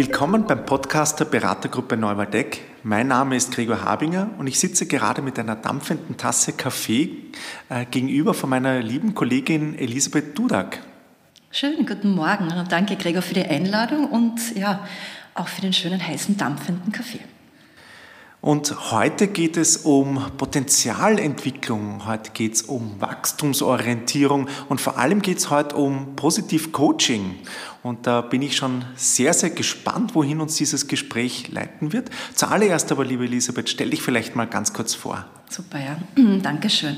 Willkommen beim Podcast der Beratergruppe Neuwaldeck. Mein Name ist Gregor Habinger und ich sitze gerade mit einer dampfenden Tasse Kaffee äh, gegenüber von meiner lieben Kollegin Elisabeth Dudak. Schönen guten Morgen. Danke, Gregor, für die Einladung und ja, auch für den schönen heißen dampfenden Kaffee. Und heute geht es um Potenzialentwicklung, heute geht es um Wachstumsorientierung und vor allem geht es heute um Positiv Coaching. Und da bin ich schon sehr, sehr gespannt, wohin uns dieses Gespräch leiten wird. Zuallererst aber, liebe Elisabeth, stell dich vielleicht mal ganz kurz vor. Super, ja. Dankeschön.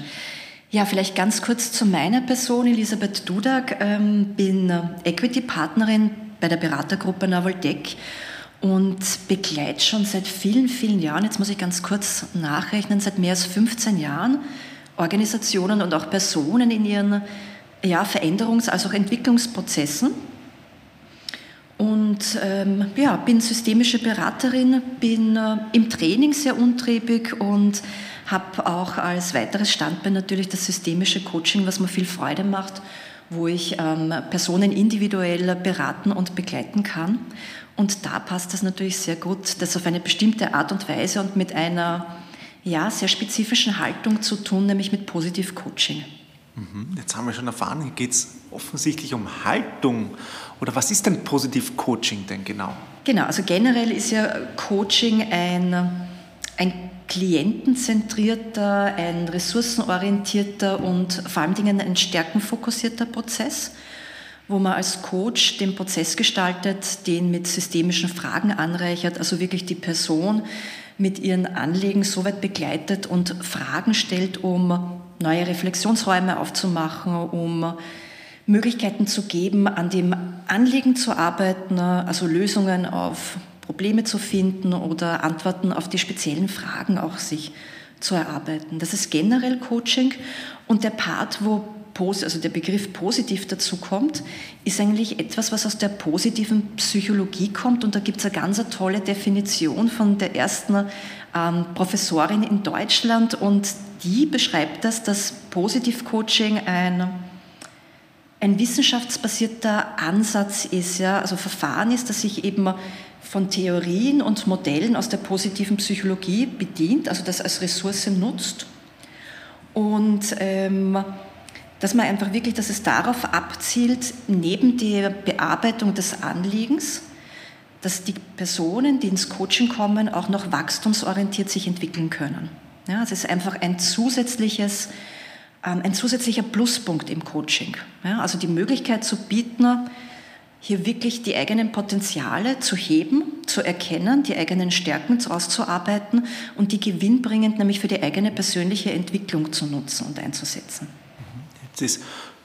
Ja, vielleicht ganz kurz zu meiner Person. Elisabeth Dudak, ähm, bin Equity-Partnerin bei der Beratergruppe Navoltec und begleite schon seit vielen, vielen Jahren, jetzt muss ich ganz kurz nachrechnen, seit mehr als 15 Jahren Organisationen und auch Personen in ihren ja, Veränderungs- als auch Entwicklungsprozessen. Und ähm, ja, bin systemische Beraterin, bin äh, im Training sehr untriebig und habe auch als weiteres Standbein natürlich das systemische Coaching, was mir viel Freude macht, wo ich ähm, Personen individuell beraten und begleiten kann. Und da passt das natürlich sehr gut, das auf eine bestimmte Art und Weise und mit einer ja, sehr spezifischen Haltung zu tun, nämlich mit Positiv Coaching. Mhm. Jetzt haben wir schon erfahren, hier geht es offensichtlich um Haltung. Oder was ist denn Positiv Coaching denn genau? Genau, also generell ist ja Coaching ein, ein klientenzentrierter, ein ressourcenorientierter und vor allen Dingen ein stärkenfokussierter Prozess wo man als Coach den Prozess gestaltet, den mit systemischen Fragen anreichert, also wirklich die Person mit ihren Anliegen so weit begleitet und Fragen stellt, um neue Reflexionsräume aufzumachen, um Möglichkeiten zu geben, an dem Anliegen zu arbeiten, also Lösungen auf Probleme zu finden oder Antworten auf die speziellen Fragen auch sich zu erarbeiten. Das ist generell Coaching und der Part, wo also der Begriff positiv dazu kommt, ist eigentlich etwas, was aus der positiven Psychologie kommt. Und da gibt es eine ganz tolle Definition von der ersten ähm, Professorin in Deutschland. Und die beschreibt das, dass Positiv-Coaching ein, ein wissenschaftsbasierter Ansatz ist, ja, also Verfahren ist, das sich eben von Theorien und Modellen aus der positiven Psychologie bedient, also das als Ressource nutzt. Und ähm, dass man einfach wirklich, dass es darauf abzielt, neben der Bearbeitung des Anliegens, dass die Personen, die ins Coaching kommen, auch noch wachstumsorientiert sich entwickeln können. Ja, es ist einfach ein zusätzliches, ähm, ein zusätzlicher Pluspunkt im Coaching. Ja, also die Möglichkeit zu bieten, hier wirklich die eigenen Potenziale zu heben, zu erkennen, die eigenen Stärken auszuarbeiten und die gewinnbringend nämlich für die eigene persönliche Entwicklung zu nutzen und einzusetzen. Jetzt ist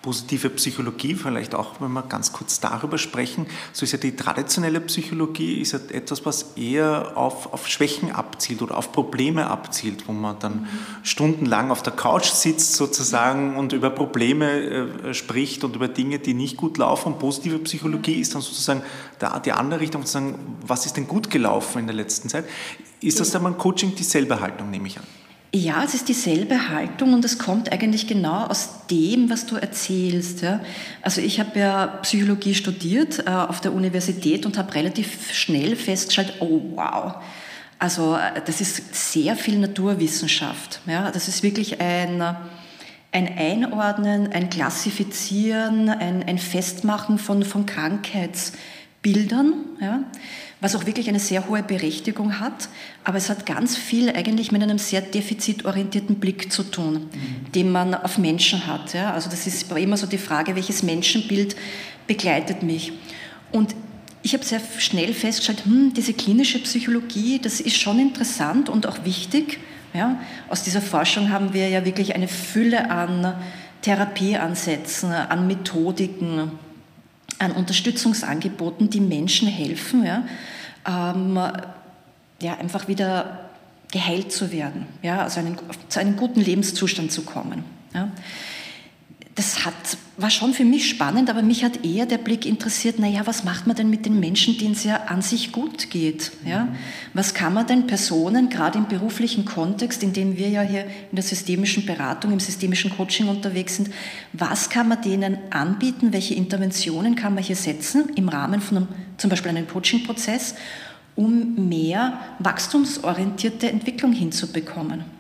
positive Psychologie, vielleicht auch, wenn wir ganz kurz darüber sprechen, so ist ja die traditionelle Psychologie ist ja etwas, was eher auf, auf Schwächen abzielt oder auf Probleme abzielt, wo man dann mhm. stundenlang auf der Couch sitzt sozusagen und über Probleme äh, spricht und über Dinge, die nicht gut laufen. Und positive Psychologie ist dann sozusagen der, die andere Richtung, zu sagen, was ist denn gut gelaufen in der letzten Zeit? Ist das dann beim Coaching dieselbe Haltung, nehme ich an? Ja, es ist dieselbe Haltung und es kommt eigentlich genau aus dem, was du erzählst. Ja. Also ich habe ja Psychologie studiert äh, auf der Universität und habe relativ schnell festgestellt, oh wow, also äh, das ist sehr viel Naturwissenschaft. Ja. Das ist wirklich ein, ein Einordnen, ein Klassifizieren, ein, ein Festmachen von, von Krankheitsbildern. Ja was auch wirklich eine sehr hohe Berechtigung hat. Aber es hat ganz viel eigentlich mit einem sehr defizitorientierten Blick zu tun, mhm. den man auf Menschen hat. Ja? Also das ist immer so die Frage, welches Menschenbild begleitet mich. Und ich habe sehr schnell festgestellt, hm, diese klinische Psychologie, das ist schon interessant und auch wichtig. Ja? Aus dieser Forschung haben wir ja wirklich eine Fülle an Therapieansätzen, an Methodiken, an Unterstützungsangeboten, die Menschen helfen, ja, ähm, ja, einfach wieder geheilt zu werden, ja, also einen, zu einem guten Lebenszustand zu kommen. Ja. Das hat, war schon für mich spannend, aber mich hat eher der Blick interessiert, naja, was macht man denn mit den Menschen, denen es ja an sich gut geht? Ja? Was kann man denn Personen, gerade im beruflichen Kontext, in dem wir ja hier in der systemischen Beratung, im systemischen Coaching unterwegs sind, was kann man denen anbieten? Welche Interventionen kann man hier setzen im Rahmen von einem, zum Beispiel einem Coaching-Prozess, um mehr wachstumsorientierte Entwicklung hinzubekommen?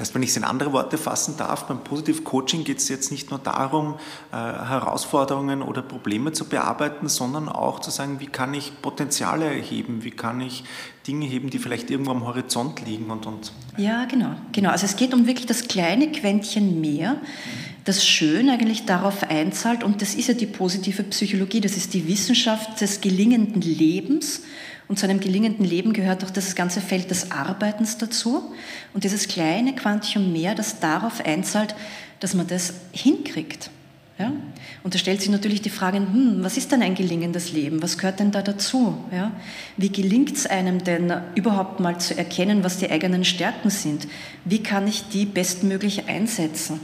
Das heißt, wenn ich es in andere Worte fassen darf, beim Positive Coaching geht es jetzt nicht nur darum, äh, Herausforderungen oder Probleme zu bearbeiten, sondern auch zu sagen, wie kann ich Potenziale erheben, wie kann ich Dinge heben, die vielleicht irgendwo am Horizont liegen und, und ja, genau, genau. Also es geht um wirklich das kleine Quäntchen mehr, das schön eigentlich darauf einzahlt und das ist ja die positive Psychologie, das ist die Wissenschaft des gelingenden Lebens und zu einem gelingenden Leben gehört auch das ganze Feld des Arbeitens dazu. Und dieses kleine Quantium mehr, das darauf einzahlt, dass man das hinkriegt. Ja? Und da stellt sich natürlich die Frage, hm, was ist denn ein gelingendes Leben? Was gehört denn da dazu? Ja? Wie gelingt es einem denn überhaupt mal zu erkennen, was die eigenen Stärken sind? Wie kann ich die bestmöglich einsetzen?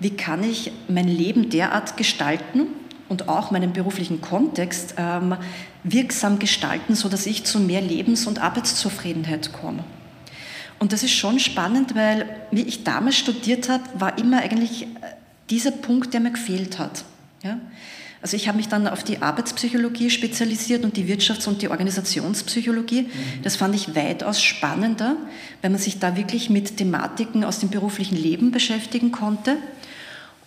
Wie kann ich mein Leben derart gestalten, und auch meinen beruflichen Kontext ähm, wirksam gestalten, sodass ich zu mehr Lebens- und Arbeitszufriedenheit komme. Und das ist schon spannend, weil wie ich damals studiert habe, war immer eigentlich äh, dieser Punkt, der mir gefehlt hat. Ja? Also ich habe mich dann auf die Arbeitspsychologie spezialisiert und die Wirtschafts- und die Organisationspsychologie. Mhm. Das fand ich weitaus spannender, weil man sich da wirklich mit Thematiken aus dem beruflichen Leben beschäftigen konnte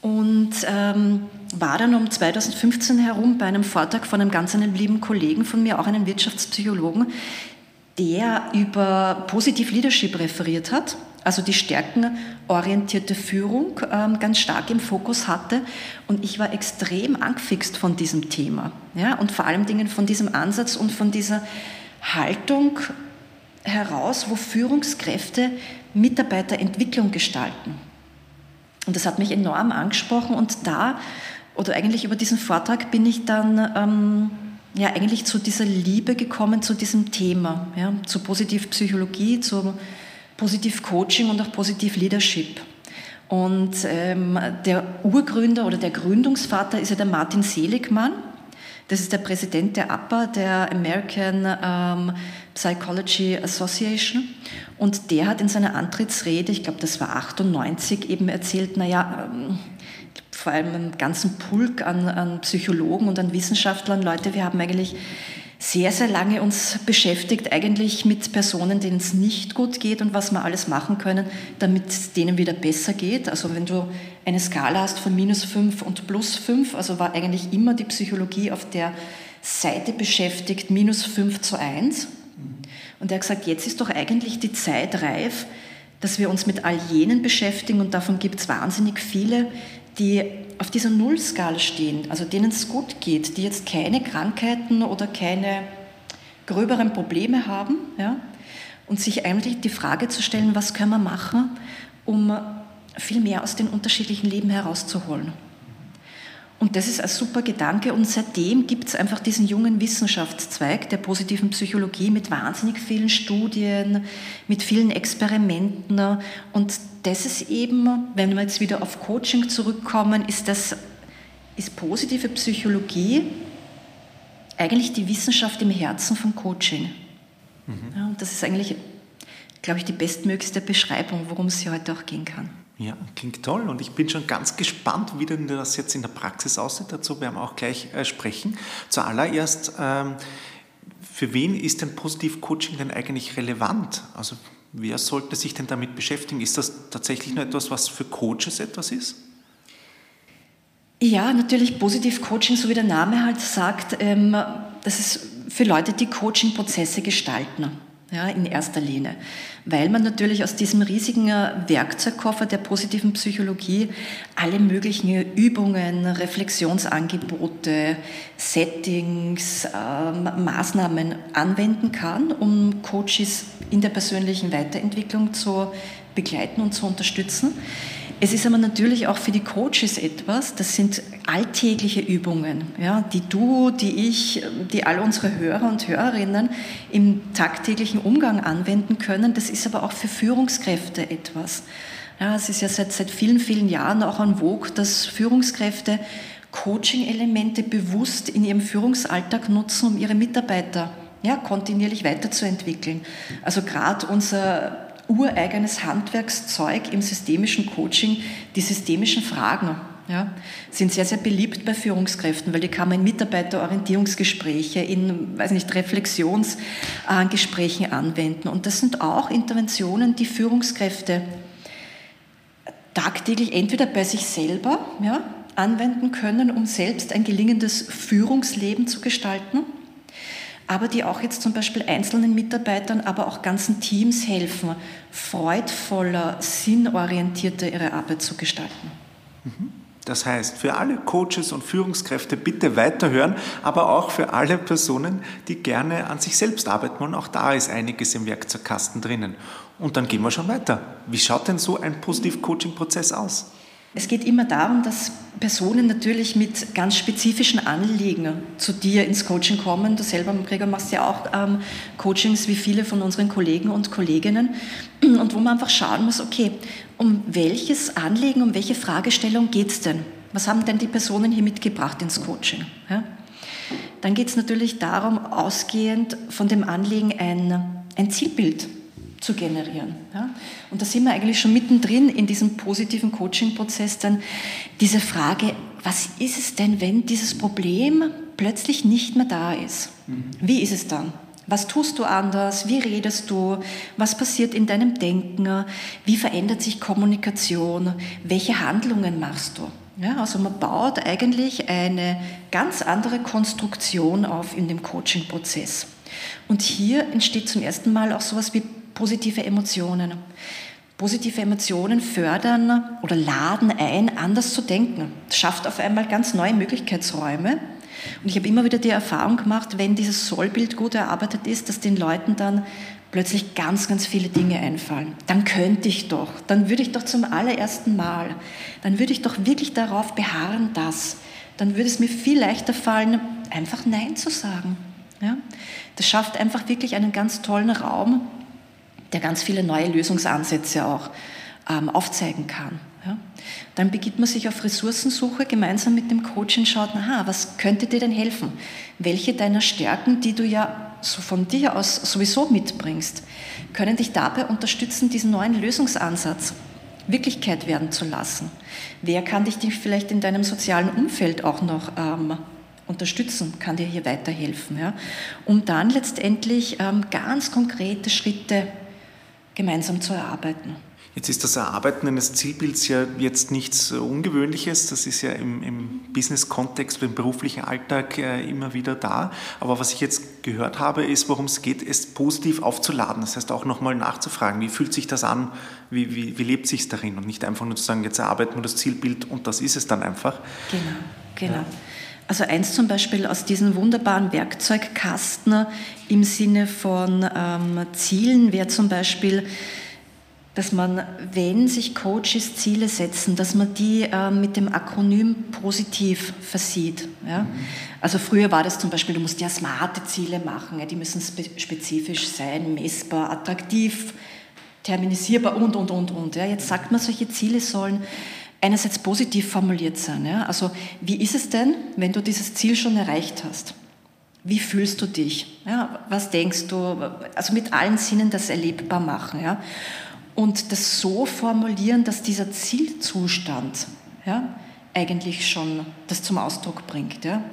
und ähm, war dann um 2015 herum bei einem Vortrag von einem ganz einem lieben Kollegen von mir, auch einem Wirtschaftspsychologen, der über Positive Leadership referiert hat, also die stärkenorientierte Führung ähm, ganz stark im Fokus hatte. Und ich war extrem angefixt von diesem Thema ja, und vor allem Dingen von diesem Ansatz und von dieser Haltung heraus, wo Führungskräfte Mitarbeiterentwicklung gestalten. Und das hat mich enorm angesprochen und da, oder eigentlich über diesen Vortrag bin ich dann ähm, ja eigentlich zu dieser Liebe gekommen, zu diesem Thema, ja, zu Positivpsychologie, zu Positiv-Coaching und auch Positiv-Leadership. Und ähm, der Urgründer oder der Gründungsvater ist ja der Martin Seligmann. Das ist der Präsident der APA, der American ähm, Psychology Association. Und der hat in seiner Antrittsrede, ich glaube, das war 98, eben erzählt, naja, ähm, vor allem einem ganzen Pulk an, an Psychologen und an Wissenschaftlern, Leute, wir haben eigentlich sehr, sehr lange uns beschäftigt, eigentlich mit Personen, denen es nicht gut geht und was wir alles machen können, damit es denen wieder besser geht. Also wenn du eine Skala hast von minus 5 und plus 5, also war eigentlich immer die Psychologie auf der Seite beschäftigt, minus 5 zu 1. Und er hat gesagt, jetzt ist doch eigentlich die Zeit reif, dass wir uns mit all jenen beschäftigen. Und davon gibt es wahnsinnig viele, die auf dieser Nullskala stehen, also denen es gut geht, die jetzt keine Krankheiten oder keine gröberen Probleme haben, ja, und sich eigentlich die Frage zu stellen, was können wir machen, um viel mehr aus den unterschiedlichen Leben herauszuholen. Und das ist ein super Gedanke und seitdem gibt es einfach diesen jungen Wissenschaftszweig der positiven Psychologie mit wahnsinnig vielen Studien, mit vielen Experimenten und das ist eben, wenn wir jetzt wieder auf Coaching zurückkommen, ist das ist positive Psychologie eigentlich die Wissenschaft im Herzen von Coaching. Mhm. Ja, und das ist eigentlich, glaube ich, die bestmöglichste Beschreibung, worum es hier heute auch gehen kann. Ja, klingt toll und ich bin schon ganz gespannt, wie denn das jetzt in der Praxis aussieht. Dazu werden wir auch gleich äh, sprechen. Zuallererst, ähm, für wen ist denn Positiv-Coaching denn eigentlich relevant? Also wer sollte sich denn damit beschäftigen? Ist das tatsächlich nur etwas, was für Coaches etwas ist? Ja, natürlich Positiv-Coaching, so wie der Name halt sagt, ähm, das ist für Leute, die Coaching-Prozesse gestalten ja, in erster Linie, weil man natürlich aus diesem riesigen äh, Werkzeugkoffer der positiven Psychologie alle möglichen Übungen, Reflexionsangebote, Settings, äh, Maßnahmen anwenden kann, um Coaches in der persönlichen Weiterentwicklung zu begleiten und zu unterstützen. Es ist aber natürlich auch für die Coaches etwas, das sind alltägliche Übungen, ja, die du, die ich, die all unsere Hörer und Hörerinnen im tagtäglichen Umgang anwenden können. Das ist aber auch für Führungskräfte etwas. Ja, es ist ja seit, seit vielen, vielen Jahren auch an Vogue, dass Führungskräfte Coaching-Elemente bewusst in ihrem Führungsalltag nutzen, um ihre Mitarbeiter ja, kontinuierlich weiterzuentwickeln. Also gerade unser ureigenes Handwerkszeug im systemischen Coaching, die systemischen Fragen, ja, sind sehr, sehr beliebt bei Führungskräften, weil die kann man in Mitarbeiterorientierungsgespräche, in weiß nicht, Reflexionsgesprächen anwenden. Und das sind auch Interventionen, die Führungskräfte tagtäglich entweder bei sich selber ja, anwenden können, um selbst ein gelingendes Führungsleben zu gestalten, aber die auch jetzt zum Beispiel einzelnen Mitarbeitern, aber auch ganzen Teams helfen, freudvoller, sinnorientierter ihre Arbeit zu gestalten. Mhm. Das heißt, für alle Coaches und Führungskräfte bitte weiterhören, aber auch für alle Personen, die gerne an sich selbst arbeiten wollen. Auch da ist einiges im Werkzeugkasten drinnen. Und dann gehen wir schon weiter. Wie schaut denn so ein Positiv-Coaching-Prozess aus? Es geht immer darum, dass Personen natürlich mit ganz spezifischen Anliegen zu dir ins Coaching kommen. Du selber, Gregor, machst ja auch ähm, Coachings wie viele von unseren Kollegen und Kolleginnen. Und wo man einfach schauen muss, okay, um welches Anliegen, um welche Fragestellung geht es denn? Was haben denn die Personen hier mitgebracht ins Coaching? Ja? Dann geht es natürlich darum, ausgehend von dem Anliegen ein, ein Zielbild zu generieren. Ja? Und da sind wir eigentlich schon mittendrin in diesem positiven Coaching-Prozess, dann diese Frage, was ist es denn, wenn dieses Problem plötzlich nicht mehr da ist? Mhm. Wie ist es dann? Was tust du anders? Wie redest du? Was passiert in deinem Denken? Wie verändert sich Kommunikation? Welche Handlungen machst du? Ja, also man baut eigentlich eine ganz andere Konstruktion auf in dem Coaching-Prozess. Und hier entsteht zum ersten Mal auch sowas wie positive Emotionen. Positive Emotionen fördern oder laden ein, anders zu denken. Das schafft auf einmal ganz neue Möglichkeitsräume. Und ich habe immer wieder die Erfahrung gemacht, wenn dieses Sollbild gut erarbeitet ist, dass den Leuten dann plötzlich ganz, ganz viele Dinge einfallen. Dann könnte ich doch, dann würde ich doch zum allerersten Mal, dann würde ich doch wirklich darauf beharren, dass, dann würde es mir viel leichter fallen, einfach Nein zu sagen. Ja? Das schafft einfach wirklich einen ganz tollen Raum, der ganz viele neue Lösungsansätze auch ähm, aufzeigen kann. Ja? Dann begibt man sich auf Ressourcensuche gemeinsam mit dem Coach und schaut, aha, was könnte dir denn helfen? Welche deiner Stärken, die du ja so von dir aus sowieso mitbringst, können dich dabei unterstützen, diesen neuen Lösungsansatz Wirklichkeit werden zu lassen? Wer kann dich vielleicht in deinem sozialen Umfeld auch noch ähm, unterstützen, kann dir hier weiterhelfen, ja? um dann letztendlich ähm, ganz konkrete Schritte gemeinsam zu erarbeiten. Jetzt ist das Erarbeiten eines Zielbilds ja jetzt nichts Ungewöhnliches. Das ist ja im, im Business-Kontext, im beruflichen Alltag äh, immer wieder da. Aber was ich jetzt gehört habe, ist, worum es geht, es positiv aufzuladen. Das heißt auch nochmal nachzufragen, wie fühlt sich das an, wie, wie, wie lebt sich darin und nicht einfach nur zu sagen, jetzt erarbeiten wir das Zielbild und das ist es dann einfach. Genau, genau. Ja. Also eins zum Beispiel aus diesen wunderbaren Werkzeugkasten im Sinne von ähm, Zielen wäre zum Beispiel, dass man, wenn sich Coaches Ziele setzen, dass man die äh, mit dem Akronym positiv versieht. Ja? Mhm. Also früher war das zum Beispiel, du musst ja smarte Ziele machen, ja? die müssen spe spezifisch sein, messbar, attraktiv, terminisierbar und, und, und, und. Ja? Jetzt sagt man, solche Ziele sollen einerseits positiv formuliert sein. Ja? Also wie ist es denn, wenn du dieses Ziel schon erreicht hast? Wie fühlst du dich? Ja, was denkst du? Also mit allen Sinnen das erlebbar machen. Ja? Und das so formulieren, dass dieser Zielzustand ja, eigentlich schon das zum Ausdruck bringt. Ja?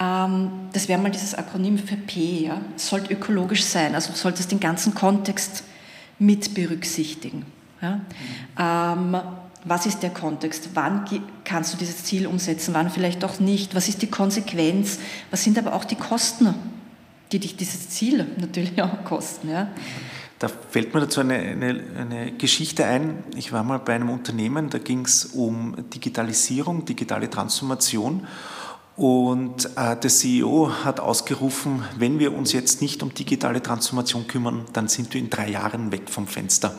Ähm, das wäre mal dieses Akronym für P. Ja? Sollte ökologisch sein, also solltest den ganzen Kontext mit berücksichtigen. Ja? Ähm, was ist der Kontext, wann kannst du dieses Ziel umsetzen, wann vielleicht auch nicht, was ist die Konsequenz, was sind aber auch die Kosten, die dich dieses Ziel natürlich auch kosten. Ja? Da fällt mir dazu eine, eine, eine, Geschichte ein. Ich war mal bei einem Unternehmen, da ging es um Digitalisierung, digitale Transformation. Und äh, der CEO hat ausgerufen, wenn wir uns jetzt nicht um digitale Transformation kümmern, dann sind wir in drei Jahren weg vom Fenster.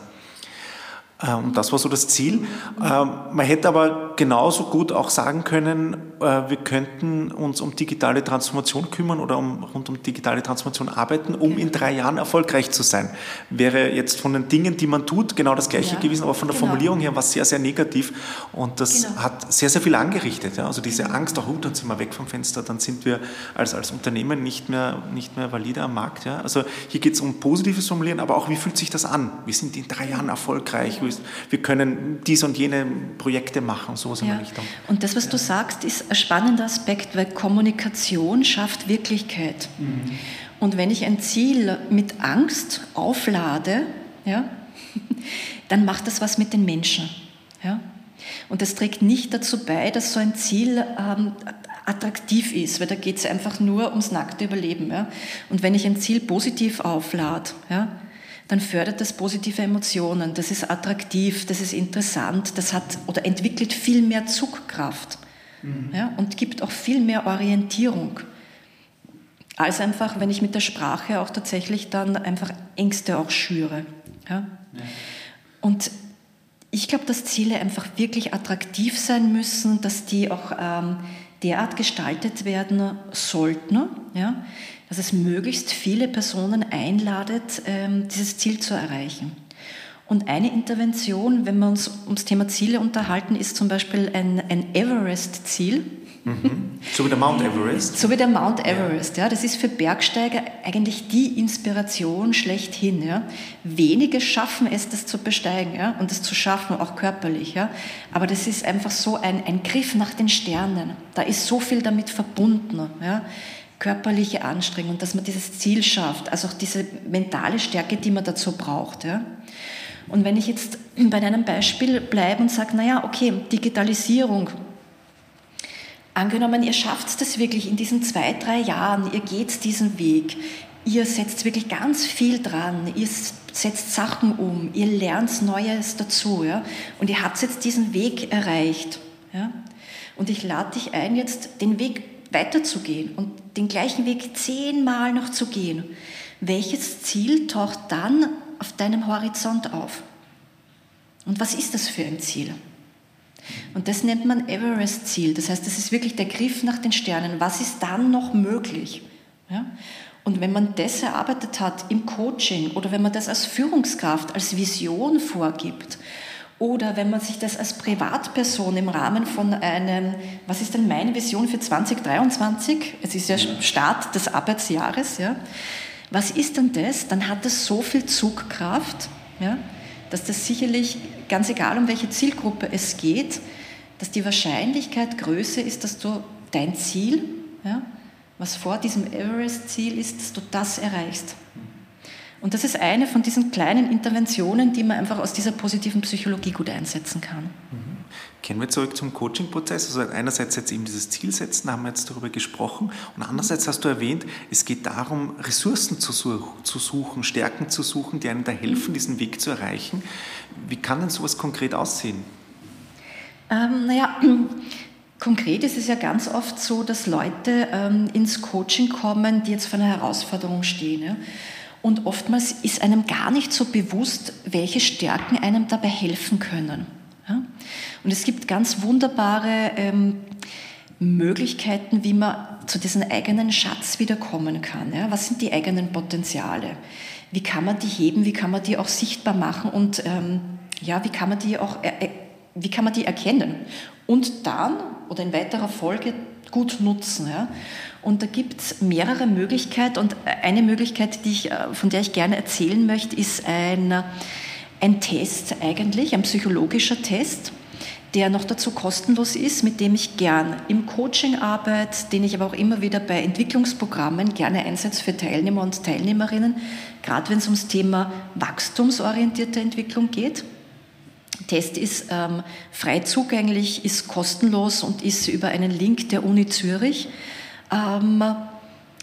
Ähm, und das war so das Ziel. Ähm, man hätte aber genauso gut auch sagen können, äh, wir könnten uns um digitale Transformation kümmern oder um, rund um digitale Transformation arbeiten, um in drei Jahren erfolgreich zu sein. Wäre jetzt von den Dingen, die man tut, genau das Gleiche ja, gewesen, aber von der genau. Formulierung her war es sehr, sehr negativ. Und das genau. hat sehr, sehr viel angerichtet. Ja? Also diese genau. Angst, auch, oh, dann sind wir weg vom Fenster, dann sind wir als, als Unternehmen nicht mehr, nicht mehr valide am Markt. Ja? Also hier geht es um positives Formulieren, aber auch, wie fühlt sich das an? Wir sind in drei Jahren erfolgreich wir können dies und jene Projekte machen, sowas in der Richtung. Und das, was ja. du sagst, ist ein spannender Aspekt, weil Kommunikation schafft Wirklichkeit. Mhm. Und wenn ich ein Ziel mit Angst auflade, ja, dann macht das was mit den Menschen. Ja? Und das trägt nicht dazu bei, dass so ein Ziel ähm, attraktiv ist, weil da geht es einfach nur ums nackte Überleben. Ja? Und wenn ich ein Ziel positiv auflade, ja, dann fördert das positive Emotionen, das ist attraktiv, das ist interessant, das hat oder entwickelt viel mehr Zugkraft mhm. ja, und gibt auch viel mehr Orientierung. Als einfach, wenn ich mit der Sprache auch tatsächlich dann einfach Ängste auch schüre. Ja. ja. Und ich glaube, dass Ziele einfach wirklich attraktiv sein müssen, dass die auch ähm, derart gestaltet werden sollten, ja, dass es möglichst viele Personen einladet, ähm, dieses Ziel zu erreichen. Und eine Intervention, wenn wir uns ums Thema Ziele unterhalten, ist zum Beispiel ein, ein Everest-Ziel. Mhm. So wie der Mount Everest? So wie der Mount Everest, ja. ja. Das ist für Bergsteiger eigentlich die Inspiration schlechthin. Ja. Wenige schaffen es, das zu besteigen ja, und das zu schaffen, auch körperlich. Ja. Aber das ist einfach so ein, ein Griff nach den Sternen. Da ist so viel damit verbunden. Ja körperliche Anstrengung, dass man dieses Ziel schafft, also auch diese mentale Stärke, die man dazu braucht. Ja. Und wenn ich jetzt bei einem Beispiel bleibe und sage, naja, okay, Digitalisierung, angenommen, ihr schafft das wirklich in diesen zwei, drei Jahren, ihr geht diesen Weg, ihr setzt wirklich ganz viel dran, ihr setzt Sachen um, ihr lernt Neues dazu ja, und ihr habt jetzt diesen Weg erreicht. Ja. Und ich lade dich ein, jetzt den Weg weiterzugehen und den gleichen Weg zehnmal noch zu gehen, welches Ziel taucht dann auf deinem Horizont auf? Und was ist das für ein Ziel? Und das nennt man Everest-Ziel. Das heißt, das ist wirklich der Griff nach den Sternen. Was ist dann noch möglich? Ja? Und wenn man das erarbeitet hat im Coaching oder wenn man das als Führungskraft, als Vision vorgibt oder wenn man sich das als Privatperson im Rahmen von einem, was ist denn meine Vision für 2023? Es ist ja Start des Arbeitsjahres, ja. Was ist denn das? Dann hat das so viel Zugkraft, ja, dass das sicherlich, ganz egal um welche Zielgruppe es geht, dass die Wahrscheinlichkeit größer ist, dass du dein Ziel, ja, was vor diesem Everest-Ziel ist, dass du das erreichst. Und das ist eine von diesen kleinen Interventionen, die man einfach aus dieser positiven Psychologie gut einsetzen kann. Mhm. Kehren wir zurück zum Coaching-Prozess. Also einerseits jetzt eben dieses Ziel setzen, haben wir jetzt darüber gesprochen. Und andererseits hast du erwähnt, es geht darum, Ressourcen zu, suchen, Stärken zu suchen, die einem da helfen, diesen Weg zu erreichen. Wie kann denn sowas konkret aussehen? Ähm, naja, Konkret ist es ja ganz oft so, dass Leute ähm, ins Coaching kommen, die jetzt vor einer Herausforderung stehen. Ja? Und oftmals ist einem gar nicht so bewusst, welche Stärken einem dabei helfen können. Und es gibt ganz wunderbare ähm, Möglichkeiten, wie man zu diesem eigenen Schatz wiederkommen kann. Was sind die eigenen Potenziale? Wie kann man die heben? Wie kann man die auch sichtbar machen? Und ähm, ja, wie kann man die auch, äh, wie kann man die erkennen? Und dann oder in weiterer Folge gut nutzen. Ja? Und da gibt es mehrere Möglichkeiten. Und eine Möglichkeit, die ich, äh, von der ich gerne erzählen möchte, ist ein, ein Test eigentlich, ein psychologischer Test, der noch dazu kostenlos ist, mit dem ich gern im Coaching arbeite, den ich aber auch immer wieder bei Entwicklungsprogrammen gerne einsetze für Teilnehmer und Teilnehmerinnen, gerade wenn es ums Thema wachstumsorientierte Entwicklung geht. Test ist ähm, frei zugänglich, ist kostenlos und ist über einen Link der Uni Zürich ähm,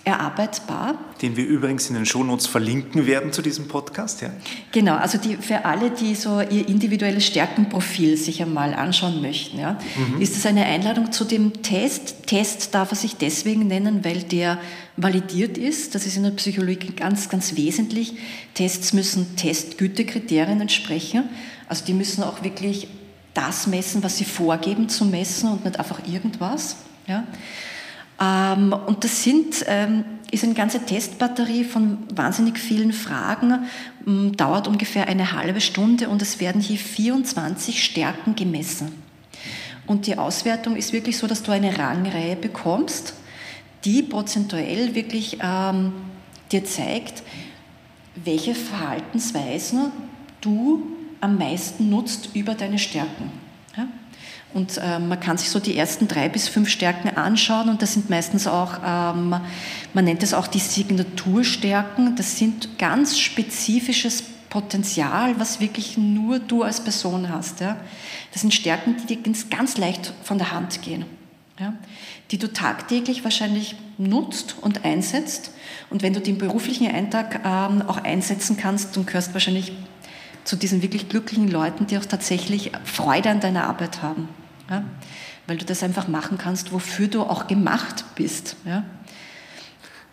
erarbeitbar. Den wir übrigens in den Shownotes verlinken werden zu diesem Podcast. Ja? Genau, also die, für alle, die so ihr individuelles Stärkenprofil sich einmal anschauen möchten, ja, mhm. ist es eine Einladung zu dem Test. Test darf er sich deswegen nennen, weil der validiert ist. Das ist in der Psychologie ganz, ganz wesentlich. Tests müssen Testgütekriterien entsprechen. Also die müssen auch wirklich das messen, was sie vorgeben zu messen und nicht einfach irgendwas. Ja? Ähm, und das sind, ähm, ist eine ganze Testbatterie von wahnsinnig vielen Fragen, ähm, dauert ungefähr eine halbe Stunde und es werden hier 24 Stärken gemessen. Und die Auswertung ist wirklich so, dass du eine Rangreihe bekommst, die prozentuell wirklich ähm, dir zeigt, welche Verhaltensweisen du am meisten nutzt über deine Stärken. Und äh, man kann sich so die ersten drei bis fünf Stärken anschauen und das sind meistens auch, ähm, man nennt es auch die Signaturstärken. Das sind ganz spezifisches Potenzial, was wirklich nur du als Person hast. Ja? Das sind Stärken, die dir ganz leicht von der Hand gehen, ja? die du tagtäglich wahrscheinlich nutzt und einsetzt. Und wenn du den beruflichen Eintag ähm, auch einsetzen kannst, dann gehörst wahrscheinlich zu diesen wirklich glücklichen Leuten, die auch tatsächlich Freude an deiner Arbeit haben. Ja? Weil du das einfach machen kannst, wofür du auch gemacht bist. Ja?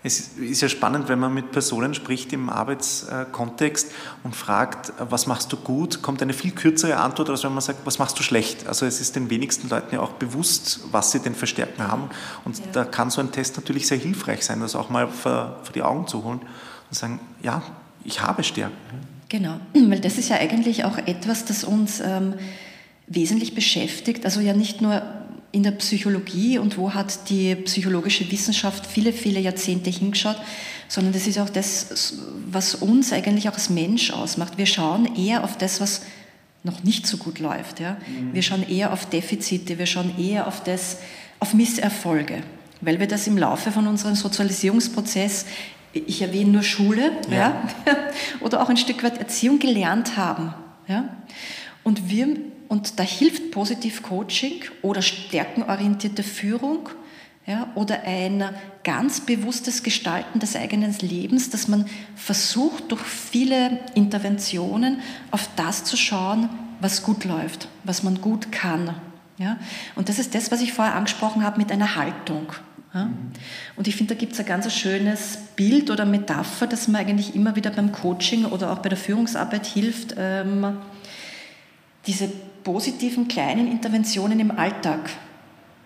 Es ist ja spannend, wenn man mit Personen spricht im Arbeitskontext und fragt, was machst du gut, kommt eine viel kürzere Antwort, als wenn man sagt, was machst du schlecht. Also es ist den wenigsten Leuten ja auch bewusst, was sie denn für Stärken haben. Und ja. da kann so ein Test natürlich sehr hilfreich sein, das auch mal vor, vor die Augen zu holen und sagen, ja, ich habe Stärken. Genau, weil das ist ja eigentlich auch etwas, das uns ähm, wesentlich beschäftigt. Also ja nicht nur in der Psychologie und wo hat die psychologische Wissenschaft viele, viele Jahrzehnte hingeschaut, sondern das ist auch das, was uns eigentlich auch als Mensch ausmacht. Wir schauen eher auf das, was noch nicht so gut läuft. Ja? Mhm. Wir schauen eher auf Defizite, wir schauen eher auf, das, auf Misserfolge, weil wir das im Laufe von unserem Sozialisierungsprozess, ich erwähne nur Schule, ja. ja oder auch ein Stück weit Erziehung gelernt haben. Ja? Und wir und da hilft Positiv Coaching oder stärkenorientierte Führung ja, oder ein ganz bewusstes Gestalten des eigenen Lebens, dass man versucht, durch viele Interventionen auf das zu schauen, was gut läuft, was man gut kann. Ja? Und das ist das, was ich vorher angesprochen habe mit einer Haltung. Ja? Und ich finde, da gibt es ein ganz schönes Bild oder Metapher, das mir eigentlich immer wieder beim Coaching oder auch bei der Führungsarbeit hilft, ähm, diese positiven kleinen Interventionen im Alltag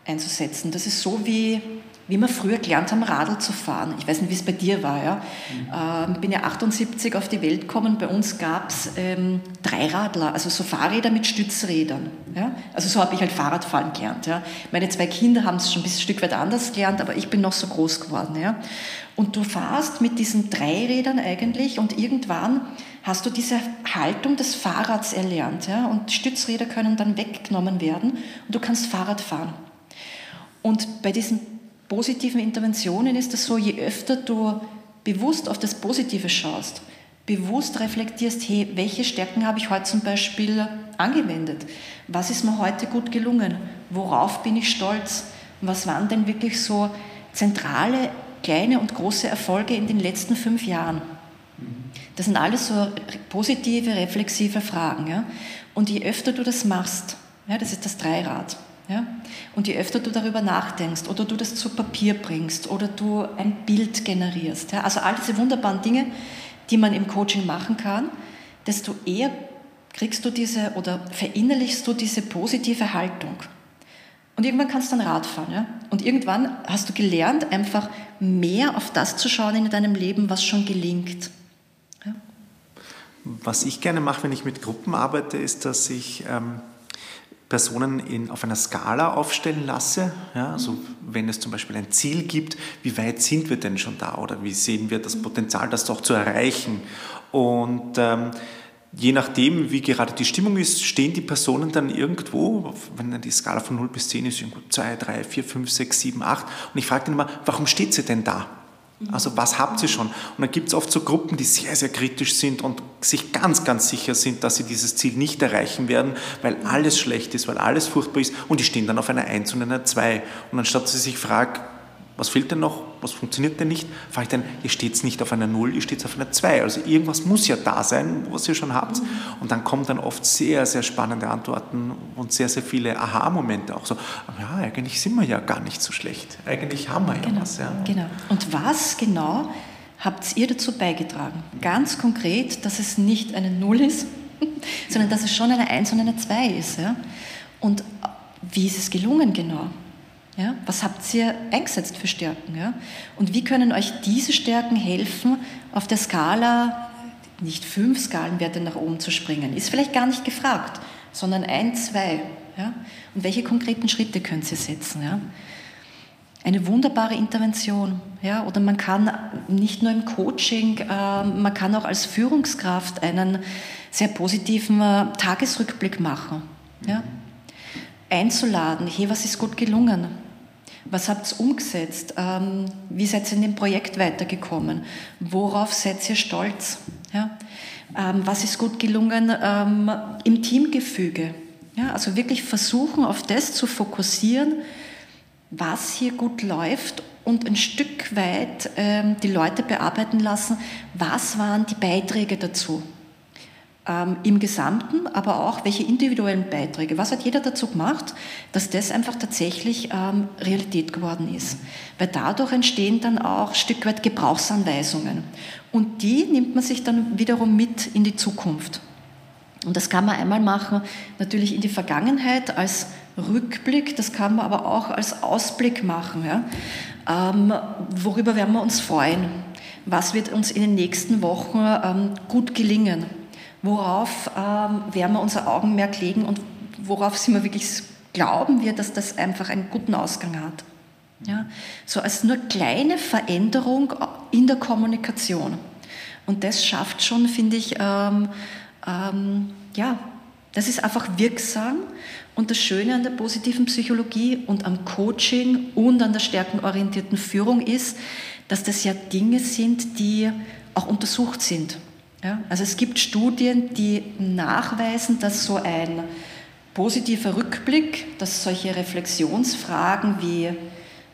einzusetzen. Das ist so wie, wie wir früher gelernt haben, Radl zu fahren. Ich weiß nicht, wie es bei dir war. Ja? Ich mhm. ähm, bin ja 78 auf die Welt gekommen. Bei uns gab es ähm, Dreiradler, also so Fahrräder mit Stützrädern. Ja? Also so habe ich halt Fahrradfahren gelernt. Ja? Meine zwei Kinder haben es schon ein Stück weit anders gelernt, aber ich bin noch so groß geworden. Ja? Und du fahrst mit diesen Dreirädern eigentlich und irgendwann hast du diese Haltung des Fahrrads erlernt. Ja? Und Stützräder können dann weggenommen werden und du kannst Fahrrad fahren. Und bei diesen positiven Interventionen ist es so, je öfter du bewusst auf das Positive schaust, bewusst reflektierst, hey, welche Stärken habe ich heute zum Beispiel angewendet? Was ist mir heute gut gelungen? Worauf bin ich stolz? Was waren denn wirklich so zentrale, kleine und große Erfolge in den letzten fünf Jahren? Das sind alles so positive, reflexive Fragen. Ja? Und je öfter du das machst, ja, das ist das Dreirad, ja? und je öfter du darüber nachdenkst oder du das zu Papier bringst oder du ein Bild generierst, ja? also all diese wunderbaren Dinge, die man im Coaching machen kann, desto eher kriegst du diese oder verinnerlichst du diese positive Haltung. Und irgendwann kannst du dann Rad fahren. Ja? Und irgendwann hast du gelernt, einfach mehr auf das zu schauen in deinem Leben, was schon gelingt. Was ich gerne mache, wenn ich mit Gruppen arbeite, ist, dass ich ähm, Personen in, auf einer Skala aufstellen lasse. Ja, also wenn es zum Beispiel ein Ziel gibt, wie weit sind wir denn schon da oder wie sehen wir das Potenzial, das doch zu erreichen? Und ähm, je nachdem, wie gerade die Stimmung ist, stehen die Personen dann irgendwo, wenn die Skala von 0 bis 10 ist, irgendwo 2, 3, 4, 5, 6, 7, 8. Und ich frage dann immer, warum steht sie denn da? Also was habt ihr schon? Und dann gibt es oft so Gruppen, die sehr, sehr kritisch sind und sich ganz, ganz sicher sind, dass sie dieses Ziel nicht erreichen werden, weil alles schlecht ist, weil alles furchtbar ist und die stehen dann auf einer 1 und einer 2. Und anstatt sie sich fragen, was fehlt denn noch, was funktioniert denn nicht, frage ich dann, ihr steht es nicht auf einer Null, ihr steht auf einer Zwei. Also irgendwas muss ja da sein, was ihr schon habt. Und dann kommen dann oft sehr, sehr spannende Antworten und sehr, sehr viele Aha-Momente auch so, ja, eigentlich sind wir ja gar nicht so schlecht. Eigentlich haben wir ja genau, was. Ja. Genau. Und was genau habt ihr dazu beigetragen? Ganz konkret, dass es nicht eine Null ist, sondern dass es schon eine Eins und eine Zwei ist. Ja? Und wie ist es gelungen genau? Ja? Was habt ihr eingesetzt für Stärken? Ja? Und wie können euch diese Stärken helfen, auf der Skala nicht fünf Skalenwerte nach oben zu springen? Ist vielleicht gar nicht gefragt, sondern ein, zwei. Ja? Und welche konkreten Schritte könnt ihr setzen? Ja? Eine wunderbare Intervention. Ja? Oder man kann nicht nur im Coaching, äh, man kann auch als Führungskraft einen sehr positiven äh, Tagesrückblick machen. Ja? Einzuladen, hey, was ist gut gelungen? Was habt ihr umgesetzt? Ähm, wie seid ihr in dem Projekt weitergekommen? Worauf seid ihr stolz? Ja? Ähm, was ist gut gelungen ähm, im Teamgefüge? Ja, also wirklich versuchen, auf das zu fokussieren, was hier gut läuft und ein Stück weit ähm, die Leute bearbeiten lassen, was waren die Beiträge dazu. Ähm, Im Gesamten, aber auch welche individuellen Beiträge. Was hat jeder dazu gemacht, dass das einfach tatsächlich ähm, Realität geworden ist? Weil dadurch entstehen dann auch ein Stück weit Gebrauchsanweisungen. Und die nimmt man sich dann wiederum mit in die Zukunft. Und das kann man einmal machen, natürlich in die Vergangenheit als Rückblick, das kann man aber auch als Ausblick machen. Ja? Ähm, worüber werden wir uns freuen? Was wird uns in den nächsten Wochen ähm, gut gelingen? Worauf ähm, werden wir unser Augenmerk legen und worauf sind wir wirklich, glauben wir, dass das einfach einen guten Ausgang hat? Ja? So als nur kleine Veränderung in der Kommunikation. Und das schafft schon, finde ich, ähm, ähm, ja, das ist einfach wirksam. Und das Schöne an der positiven Psychologie und am Coaching und an der stärkenorientierten Führung ist, dass das ja Dinge sind, die auch untersucht sind. Ja? Also es gibt Studien, die nachweisen, dass so ein positiver Rückblick, dass solche Reflexionsfragen wie,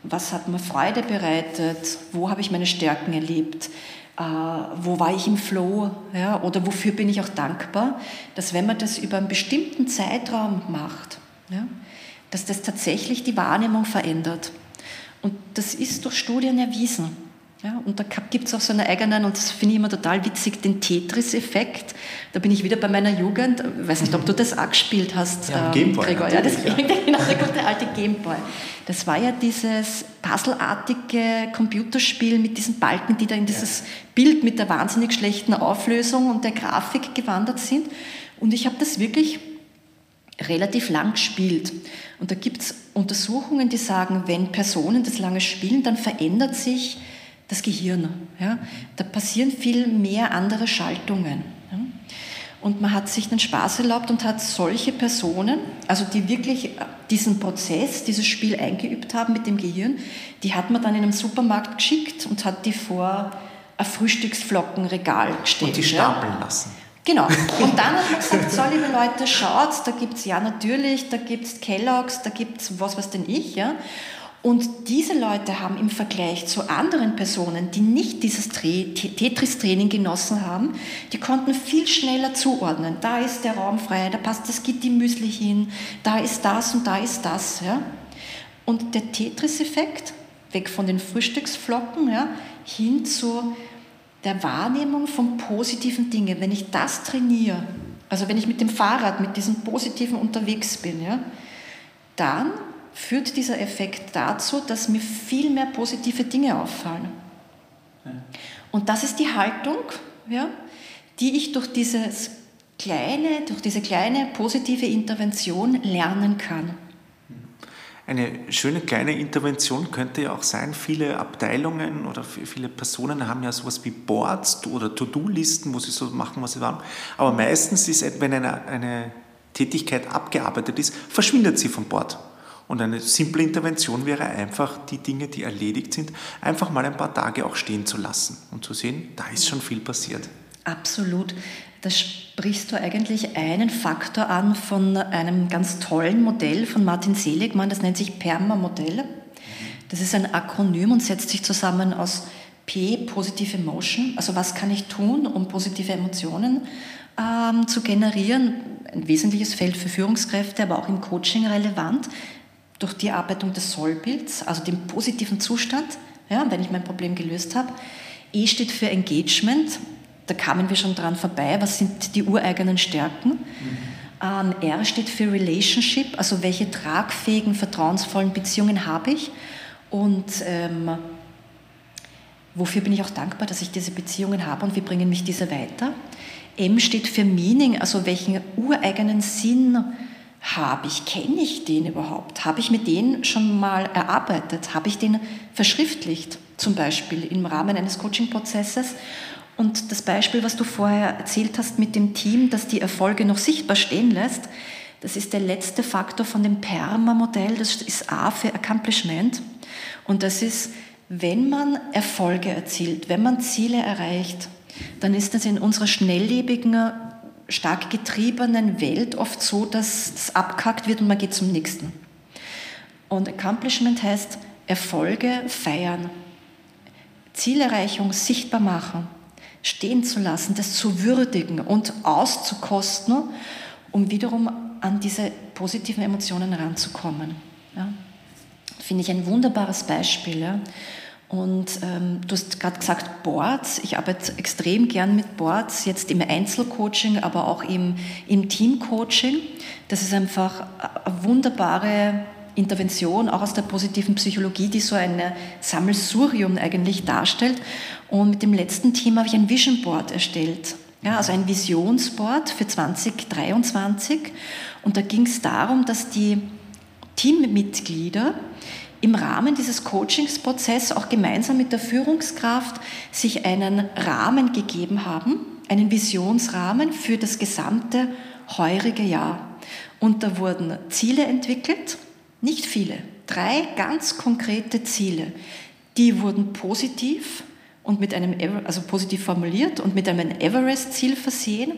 was hat mir Freude bereitet, wo habe ich meine Stärken erlebt, äh, wo war ich im Flow ja, oder wofür bin ich auch dankbar, dass wenn man das über einen bestimmten Zeitraum macht, ja, dass das tatsächlich die Wahrnehmung verändert. Und das ist durch Studien erwiesen. Ja, und da gibt es auch so einen eigenen, und das finde ich immer total witzig, den Tetris-Effekt. Da bin ich wieder bei meiner Jugend. Ich weiß nicht, ob du das auch gespielt hast, ja, ähm, Gameboy, Gregor. Ja, das ja. genau, der gute alte Gameboy. Das war ja dieses puzzleartige Computerspiel mit diesen Balken, die da in dieses ja. Bild mit der wahnsinnig schlechten Auflösung und der Grafik gewandert sind. Und ich habe das wirklich relativ lang gespielt. Und da gibt es Untersuchungen, die sagen, wenn Personen das lange spielen, dann verändert sich das Gehirn. Ja? Da passieren viel mehr andere Schaltungen. Ja? Und man hat sich den Spaß erlaubt und hat solche Personen, also die wirklich diesen Prozess, dieses Spiel eingeübt haben mit dem Gehirn, die hat man dann in einem Supermarkt geschickt und hat die vor ein Frühstücksflockenregal gestellt. Und die stapeln ja? lassen. Genau. Und dann hat man gesagt, so liebe Leute, schaut, da gibt es ja natürlich, da gibt es Kellogg's, da gibt es was weiß denn ich. Ja? Und diese Leute haben im Vergleich zu anderen Personen, die nicht dieses Tetris-Training genossen haben, die konnten viel schneller zuordnen. Da ist der Raum frei, da passt das Gitti-Müsli hin, da ist das und da ist das. Ja? Und der Tetris-Effekt, weg von den Frühstücksflocken, ja, hin zu der Wahrnehmung von positiven Dingen. Wenn ich das trainiere, also wenn ich mit dem Fahrrad, mit diesem Positiven unterwegs bin, ja, dann führt dieser Effekt dazu, dass mir viel mehr positive Dinge auffallen. Und das ist die Haltung, ja, die ich durch, dieses kleine, durch diese kleine positive Intervention lernen kann. Eine schöne kleine Intervention könnte ja auch sein, viele Abteilungen oder viele Personen haben ja sowas wie Boards oder To-Do-Listen, wo sie so machen, was sie wollen. Aber meistens ist, wenn eine, eine Tätigkeit abgearbeitet ist, verschwindet sie vom Board. Und eine simple Intervention wäre einfach, die Dinge, die erledigt sind, einfach mal ein paar Tage auch stehen zu lassen und zu sehen, da ist schon viel passiert. Absolut. Da sprichst du eigentlich einen Faktor an von einem ganz tollen Modell von Martin Seligmann, das nennt sich PERMA-Modell. Das ist ein Akronym und setzt sich zusammen aus P, Positive Emotion, also was kann ich tun, um positive Emotionen ähm, zu generieren. Ein wesentliches Feld für Führungskräfte, aber auch im Coaching relevant durch die Erarbeitung des Sollbilds, also dem positiven Zustand, ja, wenn ich mein Problem gelöst habe. E steht für Engagement, da kamen wir schon dran vorbei, was sind die ureigenen Stärken. Mhm. Ähm, R steht für Relationship, also welche tragfähigen, vertrauensvollen Beziehungen habe ich und ähm, wofür bin ich auch dankbar, dass ich diese Beziehungen habe und wie bringen mich diese weiter. M steht für Meaning, also welchen ureigenen Sinn habe ich, kenne ich den überhaupt? Habe ich mit denen schon mal erarbeitet? Habe ich den verschriftlicht, zum Beispiel im Rahmen eines Coaching-Prozesses? Und das Beispiel, was du vorher erzählt hast mit dem Team, das die Erfolge noch sichtbar stehen lässt, das ist der letzte Faktor von dem PERMA-Modell, das ist A für Accomplishment. Und das ist, wenn man Erfolge erzielt, wenn man Ziele erreicht, dann ist es in unserer schnelllebigen, stark getriebenen Welt oft so, dass es abkackt wird und man geht zum nächsten. Und Accomplishment heißt Erfolge feiern, Zielerreichung sichtbar machen, stehen zu lassen, das zu würdigen und auszukosten, um wiederum an diese positiven Emotionen ranzukommen. Ja. Finde ich ein wunderbares Beispiel. Ja. Und ähm, du hast gerade gesagt Boards. Ich arbeite extrem gern mit Boards, jetzt im Einzelcoaching, aber auch im, im Teamcoaching. Das ist einfach eine wunderbare Intervention, auch aus der positiven Psychologie, die so ein Sammelsurium eigentlich darstellt. Und mit dem letzten Team habe ich ein Vision Board erstellt. Ja, also ein Visionsboard für 2023. Und da ging es darum, dass die Teammitglieder im Rahmen dieses Coachingsprozesses auch gemeinsam mit der Führungskraft sich einen Rahmen gegeben haben, einen Visionsrahmen für das gesamte heurige Jahr. Und da wurden Ziele entwickelt, nicht viele, drei ganz konkrete Ziele. Die wurden positiv und mit einem, also positiv formuliert und mit einem Everest-Ziel versehen.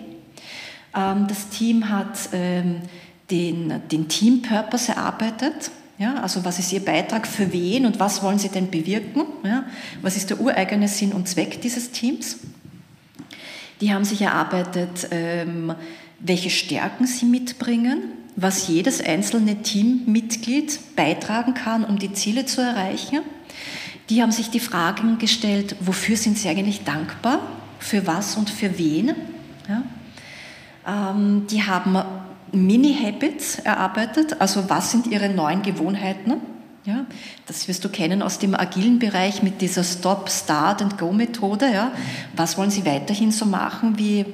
Ähm, das Team hat ähm, den, den Team-Purpose erarbeitet. Ja, also was ist Ihr Beitrag für wen und was wollen Sie denn bewirken? Ja, was ist der ureigene Sinn und Zweck dieses Teams? Die haben sich erarbeitet, ähm, welche Stärken sie mitbringen, was jedes einzelne Teammitglied beitragen kann, um die Ziele zu erreichen. Die haben sich die Fragen gestellt, wofür sind sie eigentlich dankbar, für was und für wen. Ja? Ähm, die haben Mini-Habits erarbeitet, also was sind ihre neuen Gewohnheiten. Ja, das wirst du kennen aus dem agilen Bereich mit dieser Stop, Start and Go Methode. Ja. Was wollen Sie weiterhin so machen wie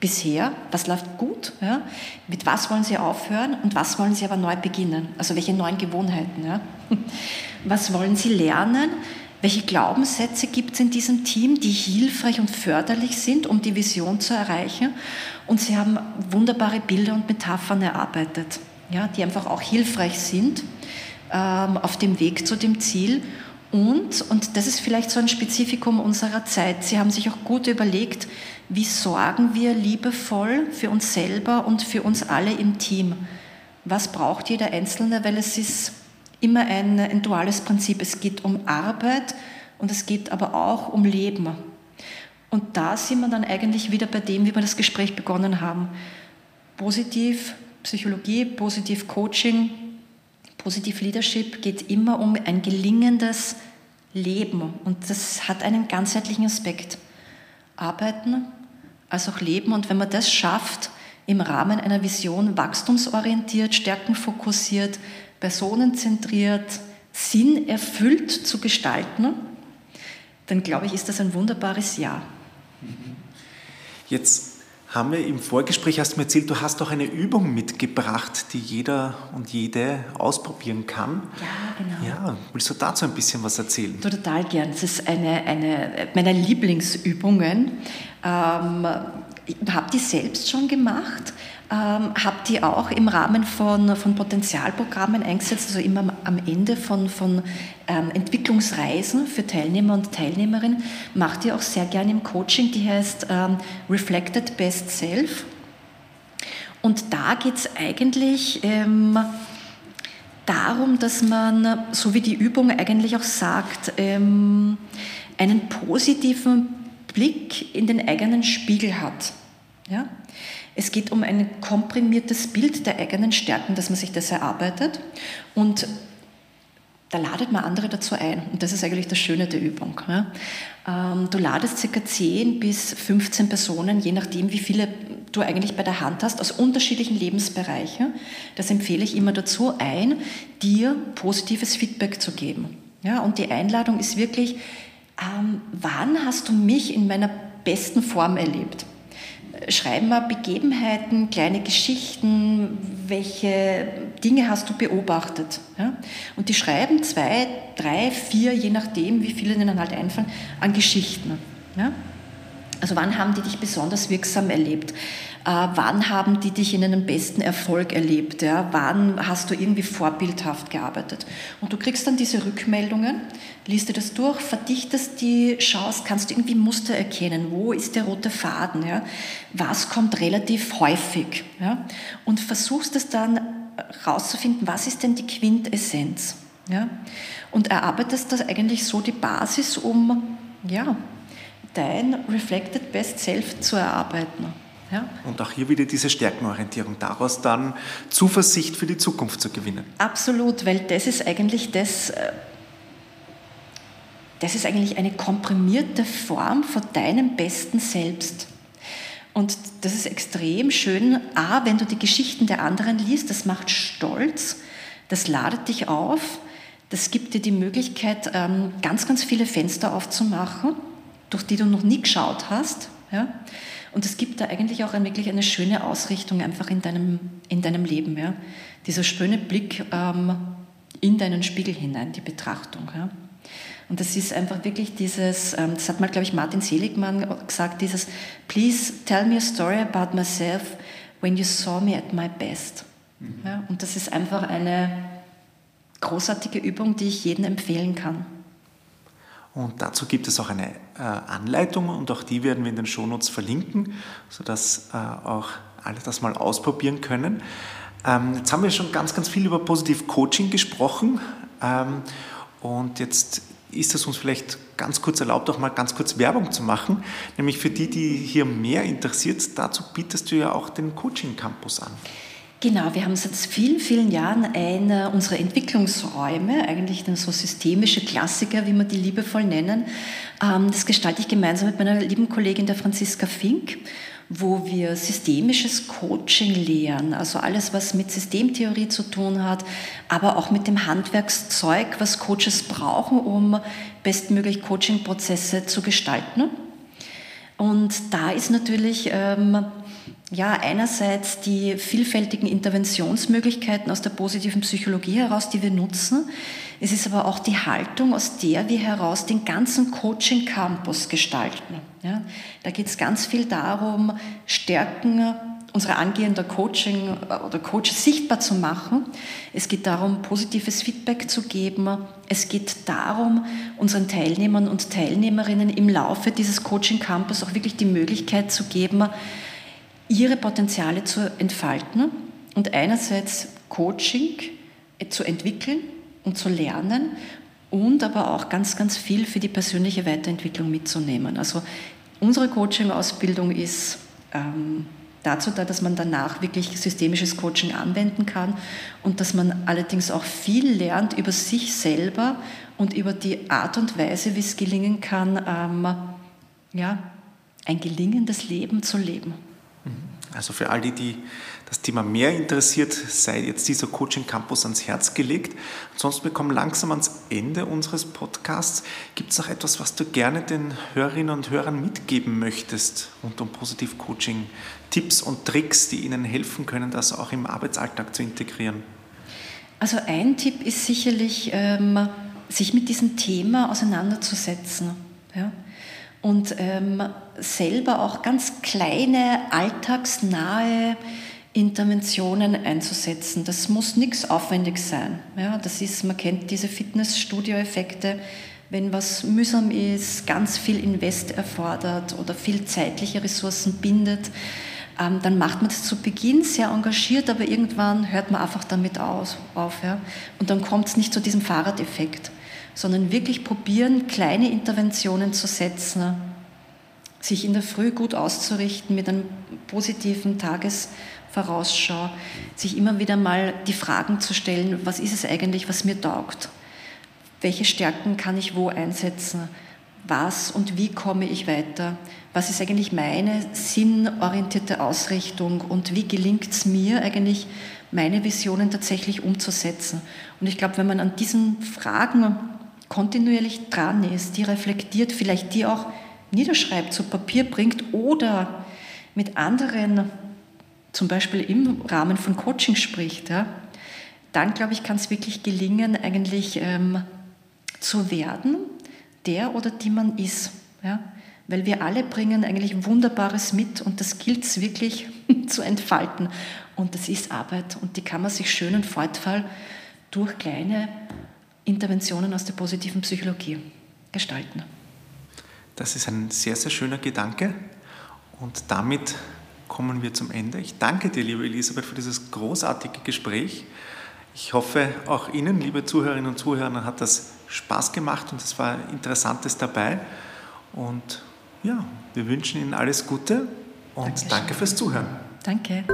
bisher? Was läuft gut? Ja. Mit was wollen Sie aufhören und was wollen Sie aber neu beginnen? Also welche neuen Gewohnheiten? Ja. Was wollen Sie lernen? Welche Glaubenssätze gibt es in diesem Team, die hilfreich und förderlich sind, um die Vision zu erreichen? Und sie haben wunderbare Bilder und Metaphern erarbeitet, ja, die einfach auch hilfreich sind ähm, auf dem Weg zu dem Ziel. Und, und das ist vielleicht so ein Spezifikum unserer Zeit, sie haben sich auch gut überlegt, wie sorgen wir liebevoll für uns selber und für uns alle im Team. Was braucht jeder Einzelne, weil es ist immer ein, ein duales Prinzip. Es geht um Arbeit und es geht aber auch um Leben. Und da sind wir dann eigentlich wieder bei dem, wie wir das Gespräch begonnen haben. Positiv Psychologie, positiv Coaching, positiv Leadership geht immer um ein gelingendes Leben. Und das hat einen ganzheitlichen Aspekt. Arbeiten als auch Leben. Und wenn man das schafft, im Rahmen einer Vision wachstumsorientiert, stärkenfokussiert, personenzentriert, sinnerfüllt zu gestalten, dann glaube ich, ist das ein wunderbares Jahr. Jetzt haben wir im Vorgespräch hast du mir erzählt, du hast auch eine Übung mitgebracht, die jeder und jede ausprobieren kann. Ja, genau. Ja, willst du dazu ein bisschen was erzählen? Total gern. Das ist eine, eine meiner Lieblingsübungen. Ähm, ich habe die selbst schon gemacht ähm, habe die auch im Rahmen von, von Potenzialprogrammen eingesetzt, also immer am Ende von, von ähm, Entwicklungsreisen für Teilnehmer und Teilnehmerinnen, mache die auch sehr gerne im Coaching, die heißt ähm, Reflected Best Self. Und da geht es eigentlich ähm, darum, dass man, so wie die Übung eigentlich auch sagt, ähm, einen positiven Blick in den eigenen Spiegel hat. Ja? Es geht um ein komprimiertes Bild der eigenen Stärken, dass man sich das erarbeitet. Und da ladet man andere dazu ein. Und das ist eigentlich das Schöne der Übung. Ähm, du ladest ca. 10 bis 15 Personen, je nachdem, wie viele du eigentlich bei der Hand hast, aus unterschiedlichen Lebensbereichen. Das empfehle ich immer dazu ein, dir positives Feedback zu geben. Und die Einladung ist wirklich, ähm, wann hast du mich in meiner besten Form erlebt? Schreiben wir Begebenheiten, kleine Geschichten, welche Dinge hast du beobachtet. Ja? Und die schreiben zwei, drei, vier, je nachdem, wie viele ihnen halt einfallen, an Geschichten. Ja? Also wann haben die dich besonders wirksam erlebt? Äh, wann haben die dich in einem besten Erfolg erlebt? Ja? Wann hast du irgendwie vorbildhaft gearbeitet? Und du kriegst dann diese Rückmeldungen, liest dir das durch, verdichtest die, schaust, kannst du irgendwie Muster erkennen? Wo ist der rote Faden? Ja? Was kommt relativ häufig? Ja? Und versuchst es dann herauszufinden, was ist denn die Quintessenz? Ja? Und erarbeitest das eigentlich so die Basis, um ja, dein Reflected Best Self zu erarbeiten. Ja. Und auch hier wieder diese Stärkenorientierung, daraus dann Zuversicht für die Zukunft zu gewinnen. Absolut, weil das ist eigentlich das, äh, das ist eigentlich eine komprimierte Form von deinem besten Selbst. Und das ist extrem schön, a, wenn du die Geschichten der anderen liest, das macht stolz, das ladet dich auf, das gibt dir die Möglichkeit, ähm, ganz, ganz viele Fenster aufzumachen, durch die du noch nie geschaut hast. Ja? Und es gibt da eigentlich auch ein, wirklich eine schöne Ausrichtung einfach in deinem, in deinem Leben. Ja? Dieser schöne Blick ähm, in deinen Spiegel hinein, die Betrachtung. Ja? Und das ist einfach wirklich dieses, ähm, das hat mal, glaube ich, Martin Seligmann gesagt, dieses Please tell me a story about myself when you saw me at my best. Mhm. Ja? Und das ist einfach eine großartige Übung, die ich jedem empfehlen kann. Und dazu gibt es auch eine Anleitung und auch die werden wir in den Shownotes verlinken, sodass äh, auch alle das mal ausprobieren können. Ähm, jetzt haben wir schon ganz, ganz viel über Positiv Coaching gesprochen ähm, und jetzt ist es uns vielleicht ganz kurz erlaubt, auch mal ganz kurz Werbung zu machen, nämlich für die, die hier mehr interessiert, dazu bietest du ja auch den Coaching Campus an. Genau, wir haben seit vielen, vielen Jahren eine unserer Entwicklungsräume, eigentlich so systemische Klassiker, wie wir die liebevoll nennen. Ähm, das gestalte ich gemeinsam mit meiner lieben Kollegin der Franziska Fink, wo wir systemisches Coaching lehren, also alles, was mit Systemtheorie zu tun hat, aber auch mit dem Handwerkszeug, was Coaches brauchen, um bestmöglich Coachingprozesse zu gestalten. Und da ist natürlich ähm, ja, einerseits die vielfältigen Interventionsmöglichkeiten aus der positiven Psychologie heraus, die wir nutzen. Es ist aber auch die Haltung, aus der wir heraus den ganzen Coaching-Campus gestalten. Ja, da geht es ganz viel darum, Stärken unserer angehenden Coaching oder Coaches sichtbar zu machen. Es geht darum, positives Feedback zu geben. Es geht darum, unseren Teilnehmern und Teilnehmerinnen im Laufe dieses Coaching Campus auch wirklich die Möglichkeit zu geben, ihre Potenziale zu entfalten und einerseits Coaching zu entwickeln und zu lernen und aber auch ganz, ganz viel für die persönliche Weiterentwicklung mitzunehmen. Also unsere Coaching-Ausbildung ist ähm, dazu da, dass man danach wirklich systemisches Coaching anwenden kann und dass man allerdings auch viel lernt über sich selber und über die Art und Weise, wie es gelingen kann, ähm, ja, ein gelingendes Leben zu leben. Also für all die, die das Thema mehr interessiert, sei jetzt dieser Coaching Campus ans Herz gelegt. Ansonsten wir kommen langsam ans Ende unseres Podcasts. Gibt es noch etwas, was du gerne den Hörerinnen und Hörern mitgeben möchtest rund um Positiv Coaching? Tipps und Tricks, die ihnen helfen können, das auch im Arbeitsalltag zu integrieren? Also ein Tipp ist sicherlich, ähm, sich mit diesem Thema auseinanderzusetzen. Ja? Und ähm, selber auch ganz kleine, alltagsnahe Interventionen einzusetzen. Das muss nichts aufwendig sein. Ja, das ist, man kennt diese Fitnessstudio-Effekte, wenn was mühsam ist, ganz viel Invest erfordert oder viel zeitliche Ressourcen bindet, ähm, dann macht man das zu Beginn sehr engagiert, aber irgendwann hört man einfach damit aus, auf. Ja? Und dann kommt es nicht zu diesem Fahrradeffekt sondern wirklich probieren, kleine Interventionen zu setzen, sich in der Früh gut auszurichten mit einem positiven Tagesvorausschau, sich immer wieder mal die Fragen zu stellen, was ist es eigentlich, was mir taugt? welche Stärken kann ich wo einsetzen, was und wie komme ich weiter, was ist eigentlich meine sinnorientierte Ausrichtung und wie gelingt es mir eigentlich, meine Visionen tatsächlich umzusetzen. Und ich glaube, wenn man an diesen Fragen kontinuierlich dran ist, die reflektiert, vielleicht die auch niederschreibt, zu Papier bringt oder mit anderen, zum Beispiel im Rahmen von Coaching spricht, ja, dann glaube ich, kann es wirklich gelingen, eigentlich ähm, zu werden, der oder die man ist. Ja? Weil wir alle bringen eigentlich Wunderbares mit und das gilt es wirklich zu entfalten. Und das ist Arbeit und die kann man sich schön und fortfall durch kleine Interventionen aus der positiven Psychologie gestalten. Das ist ein sehr, sehr schöner Gedanke und damit kommen wir zum Ende. Ich danke dir, liebe Elisabeth, für dieses großartige Gespräch. Ich hoffe, auch Ihnen, liebe Zuhörerinnen und Zuhörer, hat das Spaß gemacht und es war Interessantes dabei. Und ja, wir wünschen Ihnen alles Gute und Dankeschön. danke fürs Zuhören. Danke.